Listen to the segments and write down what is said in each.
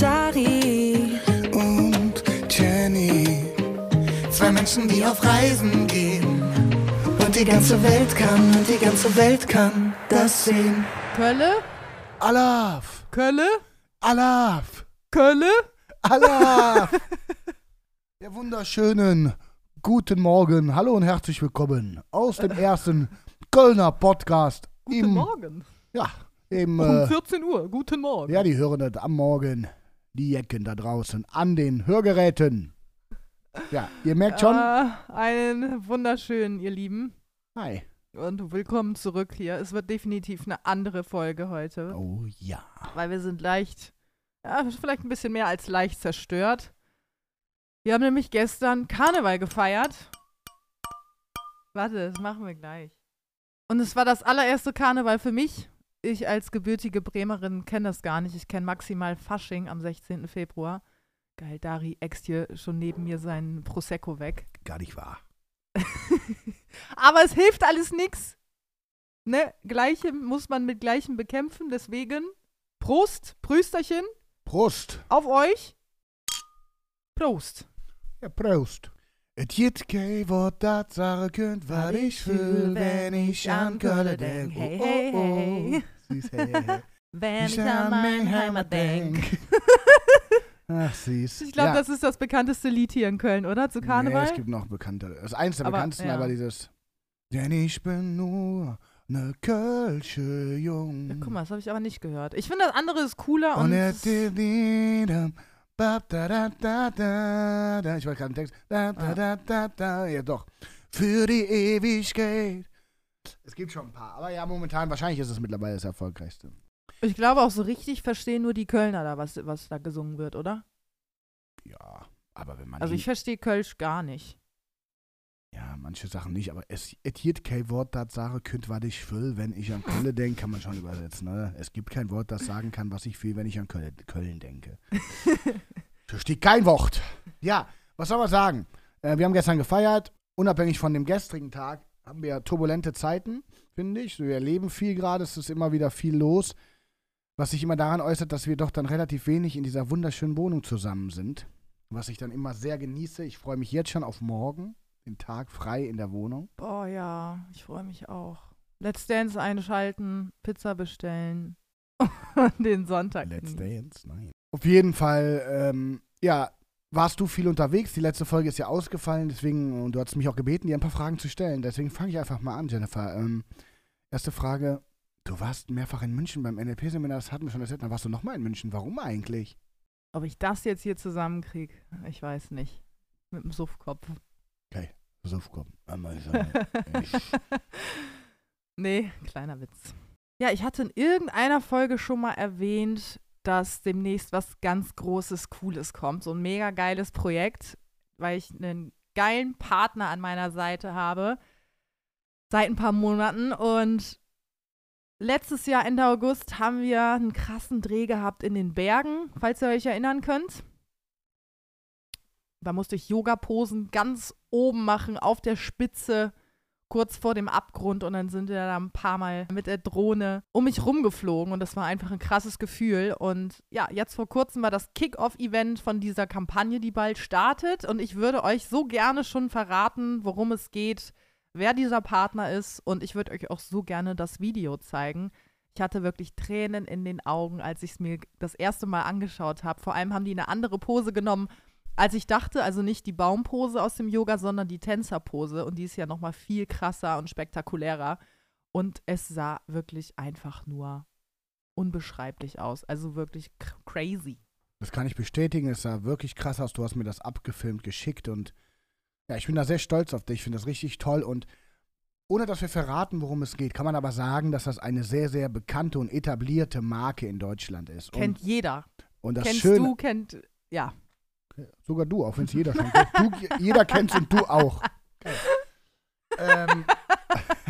Dari und Jenny. Zwei Menschen, die auf Reisen gehen. Und die ganze Welt kann, und die ganze Welt kann das sehen. Kölle? Alaf! Kölle? Alaf! Kölle? Alaf! Der wunderschönen guten Morgen. Hallo und herzlich willkommen aus dem ersten Kölner Podcast. Guten im, Morgen. Ja, im. Um Äh, 14 Uhr. Guten Morgen. ja, die hören das am Morgen. Die Jecken da draußen an den Hörgeräten. Ja, ihr merkt schon. Äh, einen wunderschönen, ihr Lieben. Hi. Und willkommen zurück hier. Es wird definitiv eine andere Folge heute, Oh ja. weil wir sind leicht, ja, vielleicht ein bisschen mehr als leicht zerstört. Wir haben nämlich gestern Karneval gefeiert. Warte, das machen wir gleich. Und es war das allererste Karneval für mich. Ich als gebürtige Bremerin kenne das gar nicht. Ich kenne maximal Fasching am 16. Februar. Geil, Dari äxt hier schon neben mir seinen Prosecco weg. Gar nicht wahr. Aber es hilft alles nix. Ne? Gleichem muss man mit Gleichem bekämpfen. Deswegen Prost, Prösterchen Prost. auf euch. Prost. Ja, Prost. Et jit kei wat dat sagen könnt, wat ich fühl, wenn ich an Köln denk. Hey, Oh, hey, oh, oh. hey. Süß, hey, hey. Wenn ich an meine Heimat denk. Ach, süß. Ich glaube, ja. das ist das bekannteste Lied hier in Köln, oder? Zu Nee, Karneval? es gibt noch bekanntere. Das ist eins der Aber, bekanntesten, ja. aber dieses. Denn ich bin nur ne Kölsche Jung. Ja, guck mal, das habe ich aber nicht gehört. Ich finde, das andere ist cooler Und und. Es- da, da, da, da, da, da. Ich weiß gerade den Text. Da, da, da, da, da. Ja, doch. Für die Ewigkeit. Es gibt schon ein paar. Aber ja, momentan, wahrscheinlich ist es mittlerweile das erfolgreichste. ich glaube auch so richtig verstehen nur die Kölner da, was, was da gesungen wird, oder? Ja, aber wenn man. Also ich verstehe Kölsch gar nicht. Manche Sachen nicht, aber es jit kein Wort, das sage könnt, was ich will. Wenn ich an Köln denke, kann man schon übersetzen. Ne? Es gibt kein Wort, das sagen kann, was ich will, wenn ich an Köln, Köln denke. Versteht kein Wort. Ja, was soll man sagen? Äh, wir haben gestern gefeiert. Unabhängig von dem gestrigen Tag haben wir turbulente Zeiten, finde ich. Wir erleben viel gerade, es ist immer wieder viel los. Was sich immer daran äußert, dass wir doch dann relativ wenig in dieser wunderschönen Wohnung zusammen sind. Was ich dann immer sehr genieße. Ich freue mich jetzt schon auf morgen, den Tag frei in der Wohnung. Boah, ja, ich freue mich auch. Let's Dance einschalten, Pizza bestellen und den Sonntag. Let's genießen. Dance, nein. Auf jeden Fall, ähm, ja, warst du viel unterwegs. Die letzte Folge ist ja ausgefallen, deswegen, und du hast mich auch gebeten, dir ein paar Fragen zu stellen. Deswegen fange ich einfach mal an, Jennifer. Ähm, erste Frage. Du warst mehrfach in München beim NLP-Seminar, das hatten wir schon erzählt. Dann warst du nochmal in München. Warum eigentlich? Ob ich das jetzt hier zusammenkriege, ich weiß nicht. Mit dem Suffkopf. So, komm. einmal so. nee, kleiner Witz. Ja, ich hatte in irgendeiner Folge schon mal erwähnt, dass demnächst was ganz Großes, Cooles kommt. So ein mega geiles Projekt, weil ich einen geilen Partner an meiner Seite habe. Seit ein paar Monaten. Und letztes Jahr, Ende August, haben wir einen krassen Dreh gehabt in den Bergen, falls ihr euch erinnern könnt. Da musste ich Yoga-Posen ganz oben machen, auf der Spitze, kurz vor dem Abgrund. Und dann sind wir da ein paar Mal mit der Drohne um mich rumgeflogen. Und das war einfach ein krasses Gefühl. Und ja, jetzt vor kurzem war das Kick-Off-Event von dieser Kampagne, die bald startet. Und ich würde euch so gerne schon verraten, worum es geht, wer dieser Partner ist. Und ich würde euch auch so gerne das Video zeigen. Ich hatte wirklich Tränen in den Augen, als ich es mir das erste Mal angeschaut habe. Vor allem haben die eine andere Pose genommen, als ich dachte, also nicht die Baumpose aus dem Yoga, sondern die Tänzerpose. Und die ist ja noch mal viel krasser und spektakulärer. Und es sah wirklich einfach nur unbeschreiblich aus. Also wirklich cr- crazy. Das kann ich bestätigen. Es sah wirklich krass aus. Du hast mir das abgefilmt, geschickt und ja, ich bin da sehr stolz auf dich. Ich finde das richtig toll und ohne dass wir verraten, worum es geht, kann man aber sagen, dass das eine sehr, sehr bekannte und etablierte Marke in Deutschland ist. Kennt und, jeder. und das Kennst Schöne, du, kennt, ja. Sogar du, auch wenn es jeder schon kennt. Du, jeder kennt und du auch. ähm,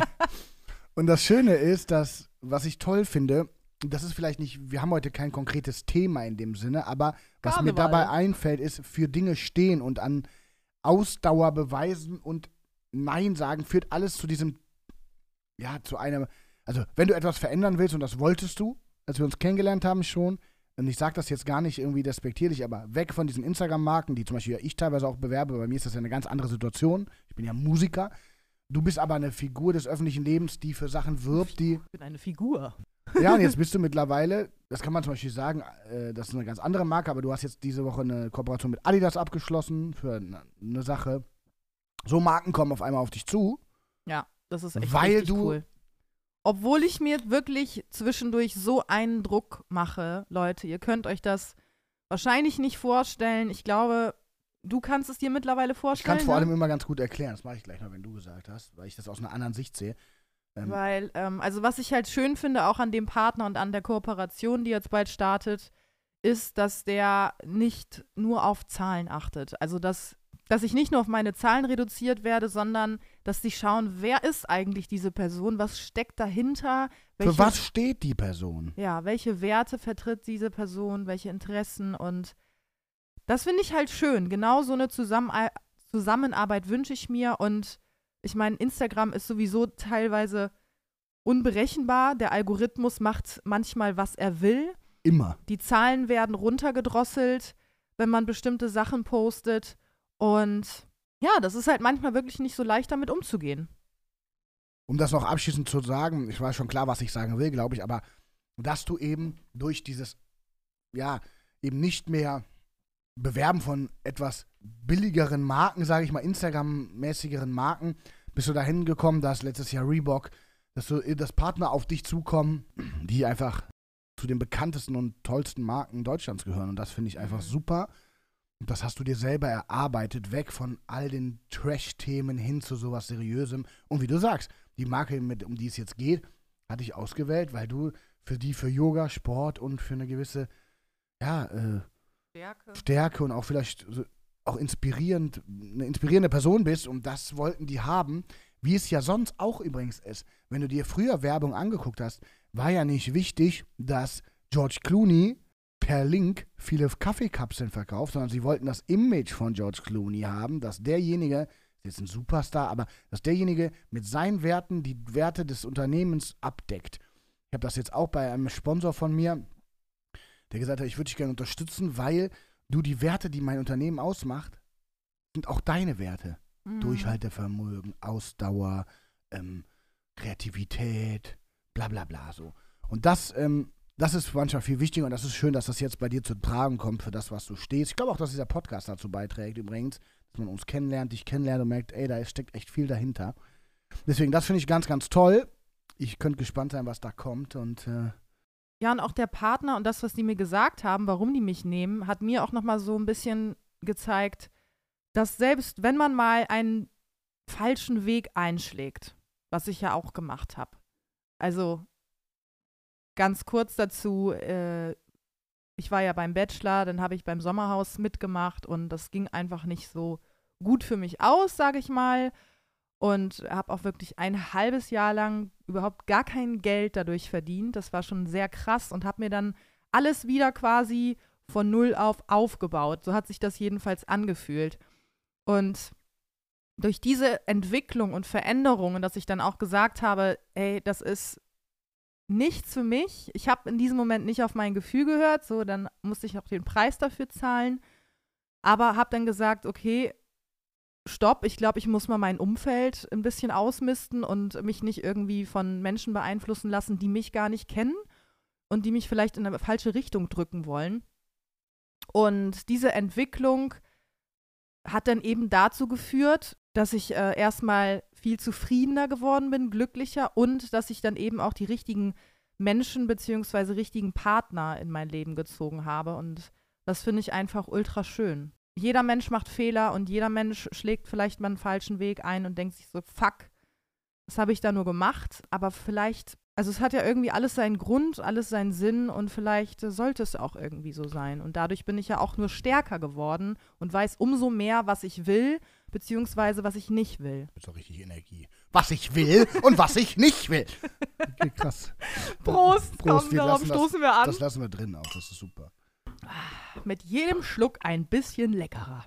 und das Schöne ist, dass, was ich toll finde, das ist vielleicht nicht, wir haben heute kein konkretes Thema in dem Sinne, aber was mir dabei einfällt, ist für Dinge stehen und an Ausdauer beweisen und Nein sagen, führt alles zu diesem, ja, zu einem, also wenn du etwas verändern willst, und das wolltest du, als wir uns kennengelernt haben schon, und ich sage das jetzt gar nicht irgendwie despektierlich, aber weg von diesen Instagram-Marken, die zum Beispiel ich teilweise auch bewerbe, bei mir ist das ja eine ganz andere Situation. Ich bin ja Musiker. Du bist aber eine Figur des öffentlichen Lebens, die für Sachen wirbt, die. Ich bin eine Figur. Ja, und jetzt bist du mittlerweile, das kann man zum Beispiel sagen, äh, das ist eine ganz andere Marke, aber du hast jetzt diese Woche eine Kooperation mit Adidas abgeschlossen für eine, eine Sache. So Marken kommen auf einmal auf dich zu. Ja, das ist echt Weil du- cool. Obwohl ich mir wirklich zwischendurch so einen Druck mache, Leute, ihr könnt euch das wahrscheinlich nicht vorstellen. Ich glaube, du kannst es dir mittlerweile Ich vorstellen. kann es vor ne? allem immer ganz gut erklären. Das mache ich gleich mal, wenn du gesagt hast, weil ich das aus einer anderen Sicht sehe. Ähm, Weil, ähm, also was ich halt schön finde, auch an dem Partner und an der Kooperation, die jetzt bald startet, ist, dass der nicht nur auf Zahlen achtet. Also dass, dass ich nicht nur auf meine Zahlen reduziert werde, sondern dass sie schauen, wer ist eigentlich diese Person, was steckt dahinter, welche, für was steht die Person? ja, welche Werte vertritt diese Person, welche Interessen und das finde ich halt schön. Genau so eine Zusammenar Zusammenarbeit wünsche ich mir und ich meine, Instagram ist sowieso teilweise unberechenbar. Der Algorithmus macht manchmal, was er will. Immer. Die Zahlen werden runtergedrosselt, wenn man bestimmte Sachen postet. Und ja, das ist halt manchmal wirklich nicht so leicht, damit umzugehen. Um das noch abschließend zu sagen, ich weiß schon klar, was ich sagen will, glaube ich, aber dass du eben durch dieses, ja, eben nicht mehr Bewerben von etwas billigeren Marken, sage ich mal, Instagram-mäßigeren Marken, bist du dahin gekommen, dass letztes Jahr Reebok, dass du, dass Partner auf dich zukommen, die einfach zu den bekanntesten und tollsten Marken Deutschlands gehören. Und das finde ich einfach Mhm. super. Und das hast du dir selber erarbeitet, weg von all den Trash-Themen hin zu sowas Seriösem. Und wie du sagst, die Marke, mit, um die es jetzt geht, hatte ich ausgewählt, weil du für die für Yoga, Sport und für eine gewisse, ja, äh, Stärke. Stärke und auch vielleicht so, auch inspirierend, eine inspirierende Person bist und das wollten die haben, wie es ja sonst auch übrigens ist. Wenn du dir früher Werbung angeguckt hast, war ja nicht wichtig, dass George Clooney per Link viele Kaffeekapseln verkauft, sondern sie wollten das Image von George Clooney haben, dass derjenige, ist jetzt ein Superstar, aber dass derjenige mit seinen Werten die Werte des Unternehmens abdeckt. Ich habe das jetzt auch bei einem Sponsor von mir, der gesagt hat, ich würde dich gerne unterstützen, weil du die Werte, die mein Unternehmen ausmacht, sind auch deine Werte. Mhm. Durchhaltevermögen, Ausdauer, ähm, Kreativität, bla bla bla so. Und das, ähm, das ist manchmal viel wichtiger und das ist schön, dass das jetzt bei dir zu tragen kommt für das, was du stehst. Ich glaube auch, dass dieser Podcast dazu beiträgt übrigens, dass man uns kennenlernt, dich kennenlernt und merkt, ey, da steckt echt viel dahinter. Deswegen, das finde ich ganz, ganz toll. Ich könnte gespannt sein, was da kommt und äh, Ja, und auch der Partner und das, was die mir gesagt haben, warum die mich nehmen, hat mir auch nochmal so ein bisschen gezeigt, dass selbst wenn man mal einen falschen Weg einschlägt, was ich ja auch gemacht habe. Also ganz kurz dazu, äh, ich war ja beim Bachelor, dann habe ich beim Sommerhaus mitgemacht und das ging einfach nicht so gut für mich aus, sage ich mal. Und habe auch wirklich ein halbes Jahr lang überhaupt gar kein Geld dadurch verdient. Das war schon sehr krass und habe mir dann alles wieder quasi von null auf aufgebaut. So hat sich das jedenfalls angefühlt. Und durch diese Entwicklung und Veränderungen, dass ich dann auch gesagt habe, ey, das ist nichts für mich. Ich habe in diesem Moment nicht auf mein Gefühl gehört, so dann musste ich auch den Preis dafür zahlen. Aber habe dann gesagt, okay, stopp, ich glaube, ich muss mal mein Umfeld ein bisschen ausmisten und mich nicht irgendwie von Menschen beeinflussen lassen, die mich gar nicht kennen und die mich vielleicht in eine falsche Richtung drücken wollen. Und diese Entwicklung hat dann eben dazu geführt, dass ich äh, erstmal viel zufriedener geworden bin, glücklicher und dass ich dann eben auch die richtigen Menschen beziehungsweise richtigen Partner in mein Leben gezogen habe. Und das finde ich einfach ultra schön. Jeder Mensch macht Fehler und jeder Mensch schlägt vielleicht mal einen falschen Weg ein und denkt sich so, fuck, das habe ich da nur gemacht. Aber vielleicht, also es hat ja irgendwie alles seinen Grund, alles seinen Sinn und vielleicht äh, sollte es auch irgendwie so sein. Und dadurch bin ich ja auch nur stärker geworden und weiß umso mehr, was ich will, beziehungsweise was ich nicht will. ist doch richtig Energie. Was ich will und was ich nicht will. Okay, krass. Prost, komm, wir darauf lassen stoßen wir an. Das, das lassen wir drin auch, das ist super. Mit jedem Schluck ein bisschen leckerer.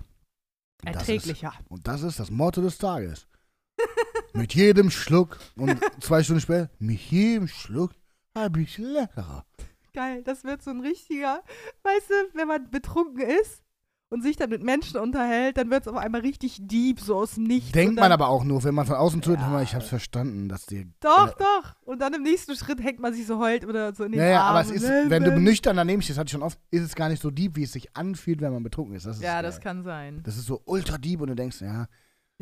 Und das Erträglicher. Ist, und das ist das Motto des Tages. mit jedem Schluck und zwei Stunden später, mit jedem Schluck ein bisschen leckerer. Geil, das wird so ein richtiger, weißt du, wenn man betrunken ist und sich dann mit Menschen unterhält, dann wird es auf einmal richtig deep, so aus dem Nichts. Denkt und man dann, aber auch nur, wenn man von außen tut, Ja. ich hab's verstanden, dass dir. Doch, äh, doch. Und dann im nächsten Schritt hängt man sich so heult oder so in den Ja, ja, aber es ist, wenn du nüchtern daneben stehst, hatte ich schon oft, ist es gar nicht so deep, wie es sich anfühlt, wenn man betrunken ist. Das ist Ja, das geil. kann sein. Das ist so ultra deep und du denkst, ja,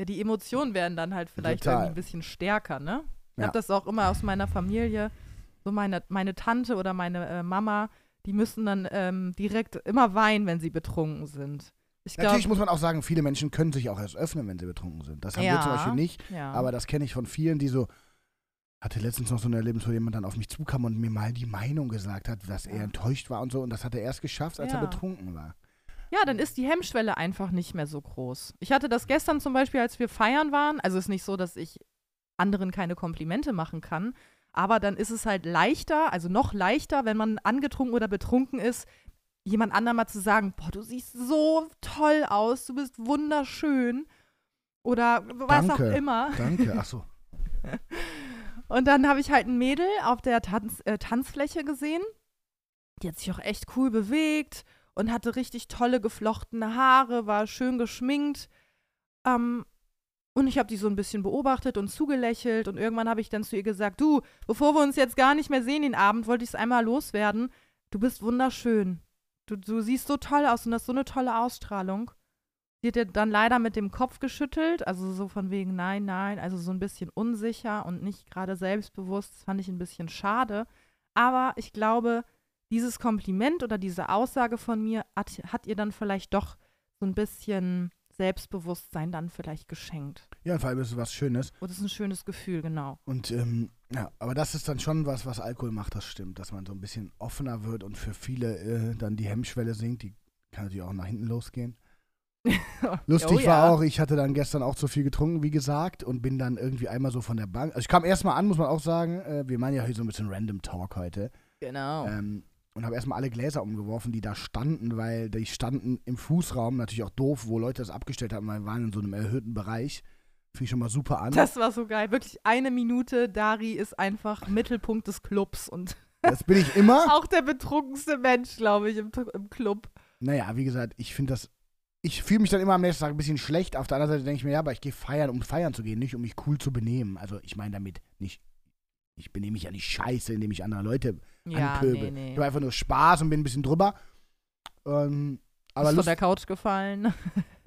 Ja, die Emotionen werden dann halt vielleicht ein bisschen stärker, ne? Ich Ja. habe das auch immer aus meiner Familie. So meine, meine Tante oder meine äh, Mama, die müssen dann ähm, direkt immer weinen, wenn sie betrunken sind. Ich Natürlich muss man auch sagen, viele Menschen können sich auch erst öffnen, wenn sie betrunken sind. Das haben wir zum Ja. Beispiel nicht, ja. aber das kenne ich von vielen, die so. Hatte letztens noch so ein Erlebnis, wo jemand dann auf mich zukam und mir mal die Meinung gesagt hat, dass er Ja. enttäuscht war und so. Und das hat er erst geschafft, als er Ja. betrunken war. Ja, dann ist die Hemmschwelle einfach nicht mehr so groß. Ich hatte das gestern zum Beispiel, als wir feiern waren. Also ist nicht so, dass ich anderen keine Komplimente machen kann. Aber dann ist es halt leichter, also noch leichter, wenn man angetrunken oder betrunken ist, jemand anderem mal zu sagen, boah, du siehst so toll aus, du bist wunderschön. Oder was auch Danke. immer. Danke, ach so. Und dann habe ich halt ein Mädel auf der Tanz, äh, Tanzfläche gesehen. Die hat sich auch echt cool bewegt und hatte richtig tolle geflochtene Haare, war schön geschminkt. Ähm, und ich habe die so ein bisschen beobachtet und zugelächelt. Und irgendwann habe ich dann zu ihr gesagt, du, bevor wir uns jetzt gar nicht mehr sehen den Abend, wollte ich es einmal loswerden. Du bist wunderschön. Du, du siehst so toll aus und hast so eine tolle Ausstrahlung. Die hat ihr dann leider mit dem Kopf geschüttelt, also so von wegen nein, nein, also so ein bisschen unsicher und nicht gerade selbstbewusst. Das fand ich ein bisschen schade. Aber ich glaube, dieses Kompliment oder diese Aussage von mir hat, hat ihr dann vielleicht doch so ein bisschen Selbstbewusstsein dann vielleicht geschenkt. Ja, vor allem ist es was Schönes. Und das ist ein schönes Gefühl, genau. Und ähm, ja, aber das ist dann schon was, was Alkohol macht, das stimmt, dass man so ein bisschen offener wird und für viele äh, dann die Hemmschwelle sinkt, die kann natürlich auch nach hinten losgehen. Lustig Oh, war ja. auch, ich hatte dann gestern auch zu viel getrunken, wie gesagt, und bin dann irgendwie einmal so von der Bank. Also ich kam erstmal an, muss man auch sagen, äh, wir meinen ja hier so ein bisschen Random Talk heute. Genau. Ähm, und habe erstmal alle Gläser umgeworfen, die da standen, weil die standen im Fußraum, natürlich auch doof, wo Leute das abgestellt haben, weil wir waren in so einem erhöhten Bereich. Fing schon mal super an. das war so geil. Wirklich eine Minute, Dari ist einfach Mittelpunkt des Clubs und Das bin ich immer. auch der betrunkenste Mensch, glaube ich, im, im Club. Naja, wie gesagt, ich finde das. Ich fühle mich dann immer am nächsten Tag ein bisschen schlecht. Auf der anderen Seite denke ich mir, ja, aber ich gehe feiern, um feiern zu gehen, nicht um mich cool zu benehmen. Also ich meine damit nicht. Ich benehme mich ja nicht scheiße, indem ich andere Leute Ja, anpöbel. nee, nee. Ich habe einfach nur Spaß und bin ein bisschen drüber. Ähm, aber ist von Lust, der Couch gefallen.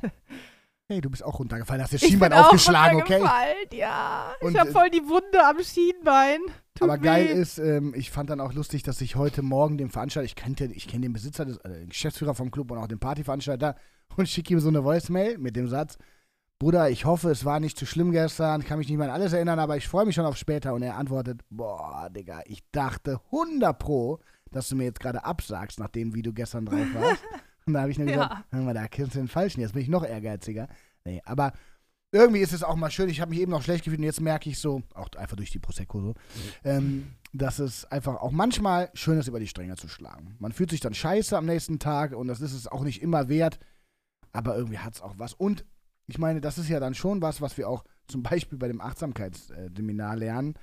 hey, du bist auch runtergefallen, hast das Ich Schienbein bin auch aufgeschlagen, okay? runtergefallen, Ja, Und, ich habe äh, voll die Wunde am Schienbein. Tut Aber geil weh. ist, ähm, ich fand dann auch lustig, dass ich heute Morgen dem Veranstalter, ich kenne ich kenn den Besitzer, des, äh, den Geschäftsführer vom Club und auch den Partyveranstalter und schicke ihm so eine Voicemail mit dem Satz, Bruder, ich hoffe, es war nicht zu schlimm gestern, ich kann mich nicht mehr an alles erinnern, aber ich freue mich schon auf später. Und er antwortet, boah, Digga, ich dachte 100 pro, dass du mir jetzt gerade absagst, nachdem wie du gestern drauf warst. und da habe ich nur gesagt, Ja. hör mal, da kennst du den Falschen, jetzt bin ich noch ehrgeiziger. Nee, aber irgendwie ist es auch mal schön, ich habe mich eben noch schlecht gefühlt und jetzt merke ich so, auch einfach durch die Prosecco so, ähm, dass es einfach auch manchmal schön ist, über die Stränge zu schlagen. Man fühlt sich dann scheiße am nächsten Tag und das ist es auch nicht immer wert, aber irgendwie hat es auch was. Und ich meine, das ist ja dann schon was, was wir auch zum Beispiel bei dem Achtsamkeitsseminar lernen,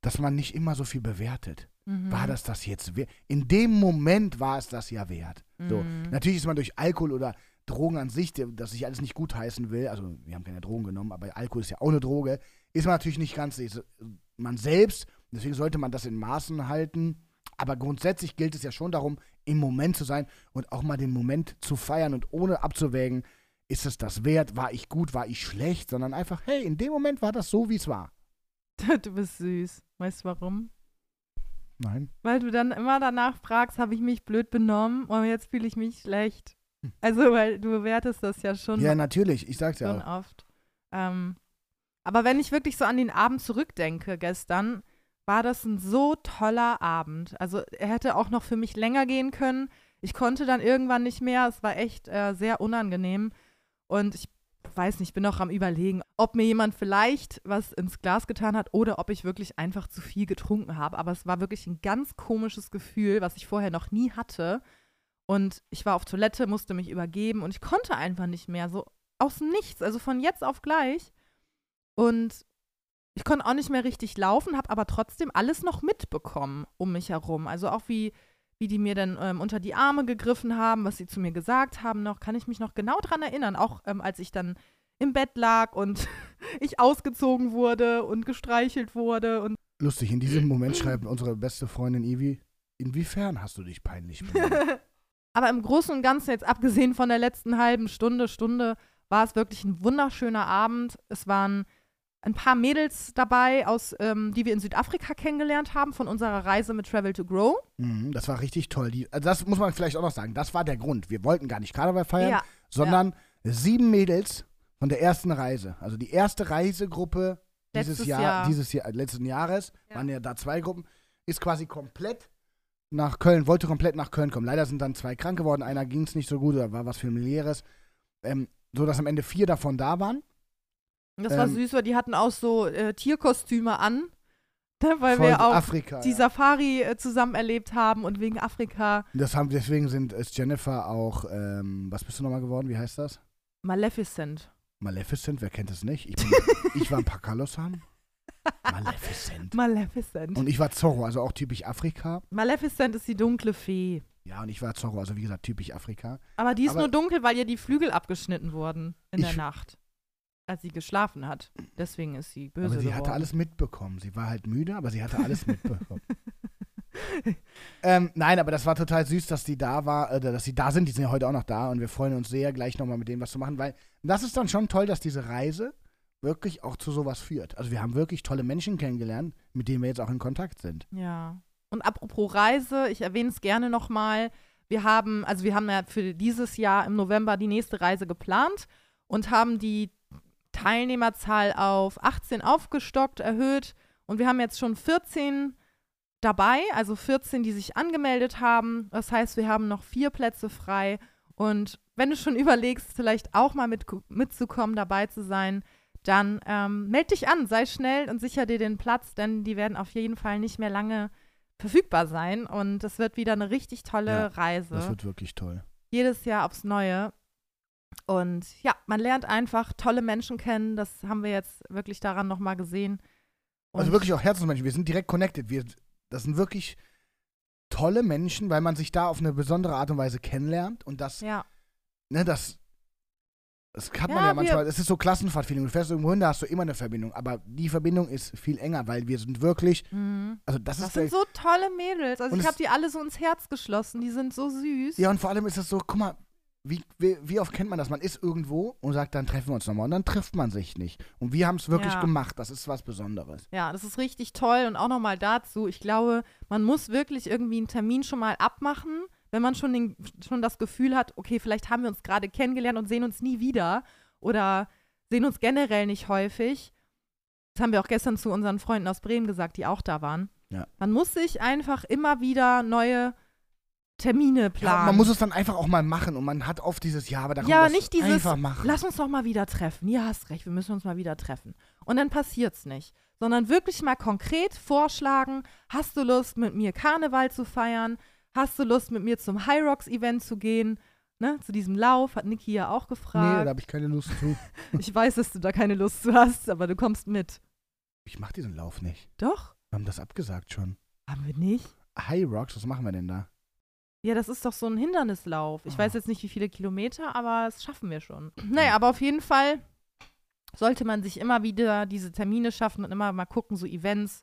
dass man nicht immer so viel bewertet. Mhm. War das das jetzt wert? In dem Moment war es das ja wert. So, Mhm. natürlich ist man durch Alkohol oder Drogen an sich, der- das ich alles nicht gutheißen will, also wir haben keine Drogen genommen, aber Alkohol ist ja auch eine Droge, ist man natürlich nicht ganz man selbst, deswegen sollte man das in Maßen halten. Aber grundsätzlich gilt es ja schon darum, im Moment zu sein und auch mal den Moment zu feiern und ohne abzuwägen, ist es das wert, war ich gut, war ich schlecht, sondern einfach, hey, in dem Moment war das so, wie es war. Du bist süß. Weißt du warum? Nein. Weil du dann immer danach fragst, habe ich mich blöd benommen und jetzt fühle ich mich schlecht. Hm. Also, weil du bewertest das ja schon, Ja, natürlich, ich sag's ja schon auch. oft. Ähm, aber wenn ich wirklich so an den Abend zurückdenke gestern, war das ein so toller Abend. Also er hätte auch noch für mich länger gehen können. Ich konnte dann irgendwann nicht mehr. Es war echt äh, sehr unangenehm. Und ich weiß nicht, ich bin auch am Überlegen, ob mir jemand vielleicht was ins Glas getan hat oder ob ich wirklich einfach zu viel getrunken habe. Aber es war wirklich ein ganz komisches Gefühl, was ich vorher noch nie hatte. Und ich war auf Toilette, musste mich übergeben und ich konnte einfach nicht mehr. So aus Nichts, also von jetzt auf gleich. Und ich konnte auch nicht mehr richtig laufen, habe aber trotzdem alles noch mitbekommen um mich herum. Also auch wie, wie die mir dann ähm, unter die Arme gegriffen haben, was sie zu mir gesagt haben noch, kann ich mich noch genau dran erinnern. Auch ähm, als ich dann im Bett lag und ich ausgezogen wurde und gestreichelt wurde. Und Lustig, in diesem Moment schreibt unsere beste Freundin Ivi, inwiefern hast du dich peinlich benommen? Aber im Großen und Ganzen, jetzt abgesehen von der letzten halben Stunde, Stunde, war es wirklich ein wunderschöner Abend. Es waren ein paar Mädels dabei, aus, ähm, die wir in Südafrika kennengelernt haben, von unserer Reise mit Travel to Grow. Mhm, das war richtig toll. Die, also das muss man vielleicht auch noch sagen. Das war der Grund. Wir wollten gar nicht Karneval feiern, Ja, sondern sieben Mädels von der ersten Reise. Also die erste Reisegruppe dieses Letztes Jahr, Jahr. dieses Jahr, letzten Jahres, Ja. waren ja da zwei Gruppen, ist quasi komplett nach Köln, wollte komplett nach Köln kommen. Leider sind dann zwei krank geworden, einer ging es nicht so gut, da war was familiäres. Ähm, so dass am Ende vier davon da waren. Das war Ähm, süß, weil die hatten auch so äh, Tierkostüme an, ne, weil wir auch Afrika. die ja. Safari äh, zusammen erlebt haben und wegen Afrika Das haben, deswegen sind, ist Jennifer auch, ähm, was bist du nochmal geworden? Wie heißt das? Maleficent. Maleficent, wer kennt es nicht? Ich, bin, ich war ein Pakalosan. Maleficent. Maleficent. Und ich war Zorro, also auch typisch Afrika. Maleficent ist die dunkle Fee. Ja, und ich war Zorro, also wie gesagt, typisch Afrika. Aber die ist Aber- nur dunkel, weil ihr die Flügel abgeschnitten wurden in der Ich- Nacht, als sie geschlafen hat. Deswegen ist sie böse aber sie geworden. hatte alles mitbekommen. Sie war halt müde, aber sie hatte alles mitbekommen. ähm, nein, aber das war total süß, dass die da war, äh, dass sie da sind. Die sind ja heute auch noch da und wir freuen uns sehr, gleich nochmal mit denen was zu machen, weil das ist dann schon toll, dass diese Reise wirklich auch zu sowas führt. Also wir haben wirklich tolle Menschen kennengelernt, mit denen wir jetzt auch in Kontakt sind. Ja. Und apropos Reise, ich erwähne es gerne nochmal. Wir haben, also wir haben ja für dieses Jahr im November die nächste Reise geplant und haben die Teilnehmerzahl auf 18 aufgestockt, erhöht. Und wir haben jetzt schon 14 dabei, also 14, die sich angemeldet haben. Das heißt, wir haben noch vier Plätze frei. Und wenn du schon überlegst, vielleicht auch mal mit, mitzukommen, dabei zu sein, dann ähm, meld dich an, sei schnell und sicher dir den Platz, denn die werden auf jeden Fall nicht mehr lange verfügbar sein. Und das wird wieder eine richtig tolle Ja, Reise. Das wird wirklich toll. Jedes Jahr aufs Neue. Und ja, man lernt einfach tolle Menschen kennen. Das haben wir jetzt wirklich daran nochmal gesehen. Und Also wirklich auch Herzensmenschen. Wir sind direkt connected. Wir, das sind wirklich tolle Menschen, weil man sich da auf eine besondere Art und Weise kennenlernt. Und das, Ja, ne, das, das hat man Ja, ja manchmal. Es ist so Klassenfahrtfeeling. Du fährst irgendwo hin, da hast du immer eine Verbindung. Aber die Verbindung ist viel enger, weil wir sind wirklich, mhm. also das, das ist sind so tolle Mädels. Also ich habe die alle so ins Herz geschlossen. Die sind so süß. Ja, und vor allem ist es so, guck mal, wie, wie, wie oft kennt man das? Man ist irgendwo und sagt, dann treffen wir uns nochmal. Und dann trifft man sich nicht. Und wir haben es wirklich Ja. gemacht. Das ist was Besonderes. Ja, das ist richtig toll. Und auch nochmal dazu, ich glaube, man muss wirklich irgendwie einen Termin schon mal abmachen, wenn man schon, den, schon das Gefühl hat, okay, vielleicht haben wir uns gerade kennengelernt und sehen uns nie wieder oder sehen uns generell nicht häufig. Das haben wir auch gestern zu unseren Freunden aus Bremen gesagt, die auch da waren. Ja. Man muss sich einfach immer wieder neue Termine planen. Ja, man muss es dann einfach auch mal machen. Und man hat oft dieses, ja, aber da Ja, nicht dieses, einfach machen. lass uns doch mal wieder treffen. Ja, hast recht, wir müssen uns mal wieder treffen. Und dann passiert's nicht. Sondern wirklich mal konkret vorschlagen, hast du Lust, mit mir Karneval zu feiern? Hast du Lust, mit mir zum High Rocks Event zu gehen? Ne, zu diesem Lauf, hat Niki ja auch Nee, gefragt. da habe ich keine Lust zu. ich weiß, dass du da keine Lust zu hast, aber du kommst mit. Ich mache diesen Lauf nicht. Doch? Wir haben das abgesagt schon. Haben wir nicht? High Rocks, was machen wir denn da? Ja, das ist doch so ein Hindernislauf. Ich Ah. weiß jetzt nicht, wie viele Kilometer, aber das schaffen wir schon. Naja, aber auf jeden Fall sollte man sich immer wieder diese Termine schaffen und immer mal gucken, so Events,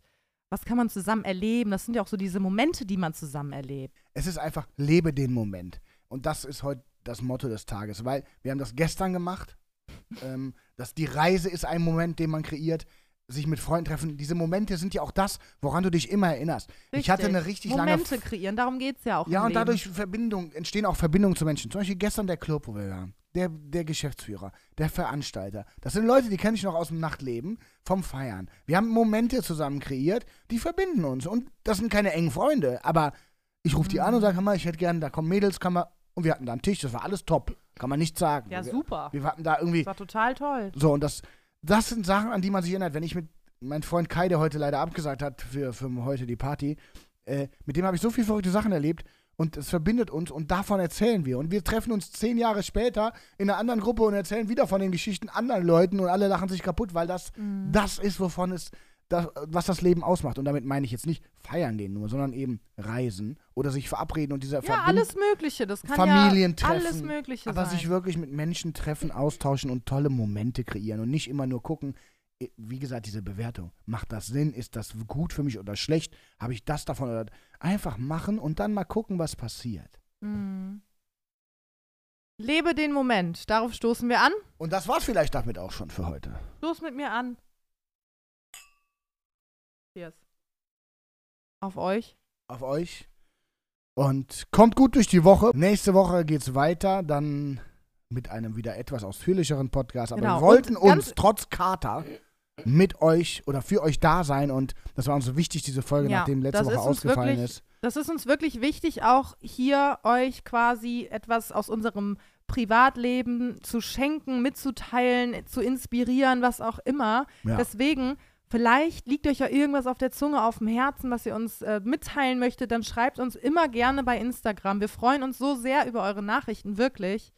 was kann man zusammen erleben. Das sind ja auch so diese Momente, die man zusammen erlebt. Es ist einfach, lebe den Moment. Und das ist heute das Motto des Tages, weil wir haben das gestern gemacht. ähm, dass die Reise ist ein Moment, den man kreiert. Sich mit Freunden treffen. Diese Momente sind ja auch das, woran du dich immer erinnerst. Ich hatte eine richtig lange Momente kreieren, darum geht es ja auch. Ja, und Leben. dadurch Verbindung, entstehen auch Verbindungen zu Menschen. Zum Beispiel gestern der Club, wo wir waren. Der, der Geschäftsführer, der Veranstalter. Das sind Leute, die kenne ich noch aus dem Nachtleben, vom Feiern. Wir haben Momente zusammen kreiert, die verbinden uns. Und das sind keine engen Freunde. Aber ich rufe die Mhm. an und sage, hör mal, ich hätte gerne, da kommen Mädels, kann man. Und wir hatten da einen Tisch, das war alles top. Kann man nicht sagen. Ja, wir, super. wir hatten da irgendwie. Das war total toll. So, und das, das sind Sachen, an die man sich erinnert. Wenn ich mit meinem Freund Kai, der heute leider abgesagt hat für, für heute die Party, äh, mit dem habe ich so viele verrückte Sachen erlebt und es verbindet uns und davon erzählen wir. Und wir treffen uns zehn Jahre später in einer anderen Gruppe und erzählen wieder von den Geschichten anderen Leuten und alle lachen sich kaputt, weil das Mhm. das ist, wovon es das, was das Leben ausmacht. Und damit meine ich jetzt nicht feiern gehen nur, sondern eben reisen oder sich verabreden und dieser Ja, alles Mögliche. Das kann Familientreffen, ja alles Mögliche aber sein. sich wirklich mit Menschen treffen, austauschen und tolle Momente kreieren und nicht immer nur gucken, wie gesagt, diese Bewertung. Macht das Sinn? Ist das gut für mich oder schlecht? Habe ich das davon oder einfach machen und dann mal gucken, was passiert. Mhm. Lebe den Moment. Darauf stoßen wir an. Und das war's vielleicht damit auch schon für heute. Stoß mit mir an. Cheers. Auf euch. Auf euch. Und kommt gut durch die Woche. Nächste Woche geht's weiter, dann mit einem wieder etwas ausführlicheren Podcast. Aber Genau. wir wollten uns trotz Kater mit euch oder für euch da sein und das war uns so wichtig, diese Folge, Ja, nachdem letzte Woche ausgefallen wirklich- ist. Das ist uns wirklich wichtig, auch hier euch quasi etwas aus unserem Privatleben zu schenken, mitzuteilen, zu inspirieren, was auch immer. Ja. Deswegen, vielleicht liegt euch ja irgendwas auf der Zunge, auf dem Herzen, was ihr uns äh, mitteilen möchtet, dann schreibt uns immer gerne bei Instagram. Wir freuen uns so sehr über eure Nachrichten, wirklich.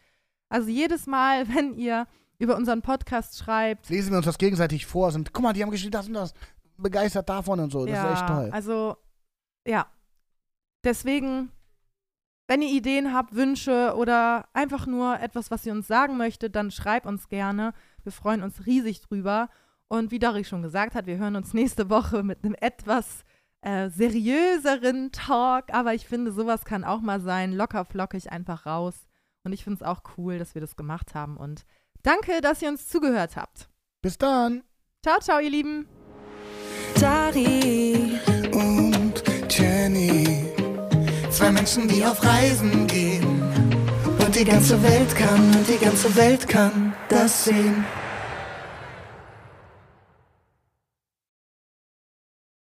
Also jedes Mal, wenn ihr über unseren Podcast schreibt, Lesen wir uns das gegenseitig vor, sind, guck mal, die haben geschrieben das und das, begeistert davon und so. Das ist echt toll. Also, ja. Deswegen, wenn ihr Ideen habt, Wünsche oder einfach nur etwas, was ihr uns sagen möchtet, dann schreibt uns gerne. Wir freuen uns riesig drüber. Und wie Dari schon gesagt hat, wir hören uns nächste Woche mit einem etwas äh, seriöseren Talk. Aber ich finde, sowas kann auch mal sein. Locker flockig einfach raus. Und ich finde es auch cool, dass wir das gemacht haben. Und danke, dass ihr uns zugehört habt. Bis dann. Ciao, ciao, ihr Lieben. Dari und Jenny. Zwei Menschen, die auf Reisen gehen. Und die ganze Welt kann, und die ganze Welt kann das sehen.